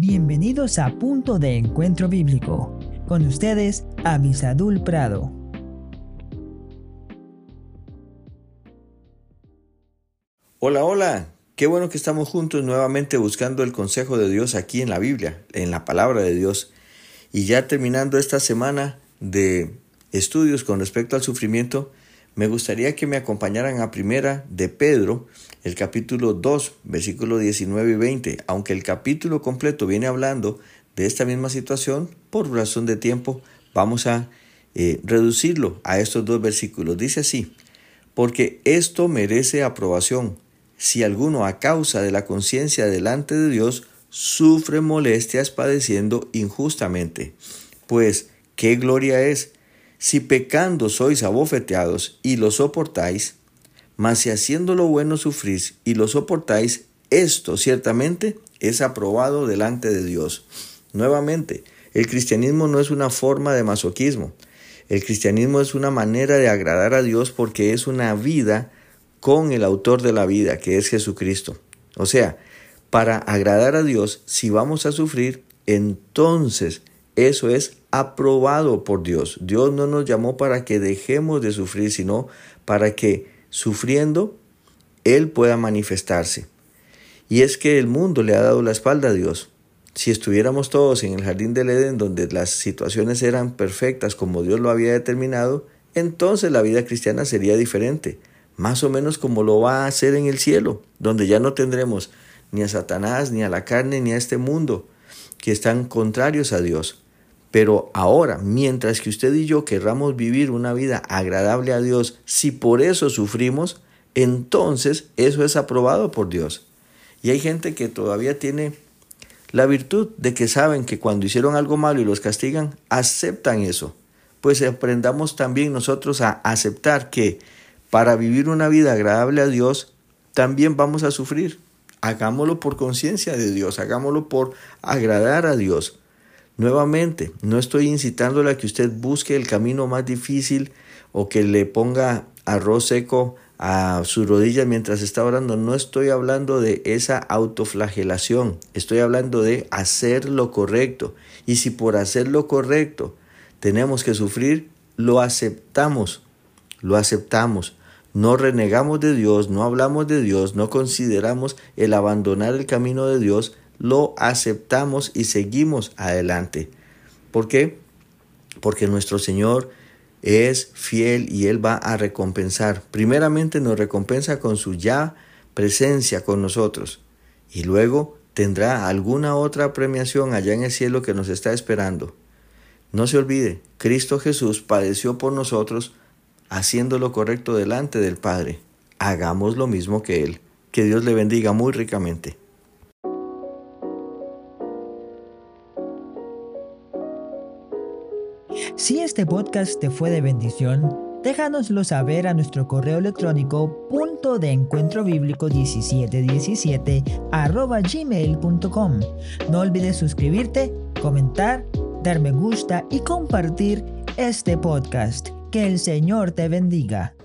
Bienvenidos a Punto de Encuentro Bíblico. Con ustedes, Avisadul Prado. Hola, hola. Qué bueno que estamos juntos nuevamente buscando el consejo de Dios aquí en la Biblia, en la palabra de Dios. Y ya terminando esta semana de estudios con respecto al sufrimiento, me gustaría que me acompañaran a primera de Pedro, el capítulo 2, versículo 19 y 20. Aunque el capítulo completo viene hablando de esta misma situación, por razón de tiempo, vamos a eh, reducirlo a estos dos versículos. Dice así, porque esto merece aprobación si alguno a causa de la conciencia delante de Dios sufre molestias padeciendo injustamente. Pues, ¿qué gloria es? Si pecando sois abofeteados y lo soportáis, mas si haciendo lo bueno sufrís y lo soportáis, esto ciertamente es aprobado delante de Dios. Nuevamente, el cristianismo no es una forma de masoquismo. El cristianismo es una manera de agradar a Dios porque es una vida con el autor de la vida, que es Jesucristo. O sea, para agradar a Dios, si vamos a sufrir, entonces eso es aprobado por Dios. Dios no nos llamó para que dejemos de sufrir, sino para que sufriendo Él pueda manifestarse. Y es que el mundo le ha dado la espalda a Dios. Si estuviéramos todos en el jardín del Edén, donde las situaciones eran perfectas como Dios lo había determinado, entonces la vida cristiana sería diferente más o menos como lo va a hacer en el cielo, donde ya no tendremos ni a Satanás, ni a la carne, ni a este mundo, que están contrarios a Dios. Pero ahora, mientras que usted y yo querramos vivir una vida agradable a Dios, si por eso sufrimos, entonces eso es aprobado por Dios. Y hay gente que todavía tiene la virtud de que saben que cuando hicieron algo malo y los castigan, aceptan eso. Pues aprendamos también nosotros a aceptar que para vivir una vida agradable a Dios, también vamos a sufrir. Hagámoslo por conciencia de Dios, hagámoslo por agradar a Dios. Nuevamente, no estoy incitándole a que usted busque el camino más difícil o que le ponga arroz seco a sus rodillas mientras está orando. No estoy hablando de esa autoflagelación, estoy hablando de hacer lo correcto. Y si por hacer lo correcto tenemos que sufrir, lo aceptamos, lo aceptamos. No renegamos de Dios, no hablamos de Dios, no consideramos el abandonar el camino de Dios, lo aceptamos y seguimos adelante. ¿Por qué? Porque nuestro Señor es fiel y Él va a recompensar. Primeramente nos recompensa con su ya presencia con nosotros y luego tendrá alguna otra premiación allá en el cielo que nos está esperando. No se olvide, Cristo Jesús padeció por nosotros haciendo lo correcto delante del Padre. Hagamos lo mismo que Él. Que Dios le bendiga muy ricamente. Si este podcast te fue de bendición, déjanoslo saber a nuestro correo electrónico punto de encuentro bíblico 1717 arroba gmail.com. No olvides suscribirte, comentar, dar me gusta y compartir este podcast. Que el Señor te bendiga.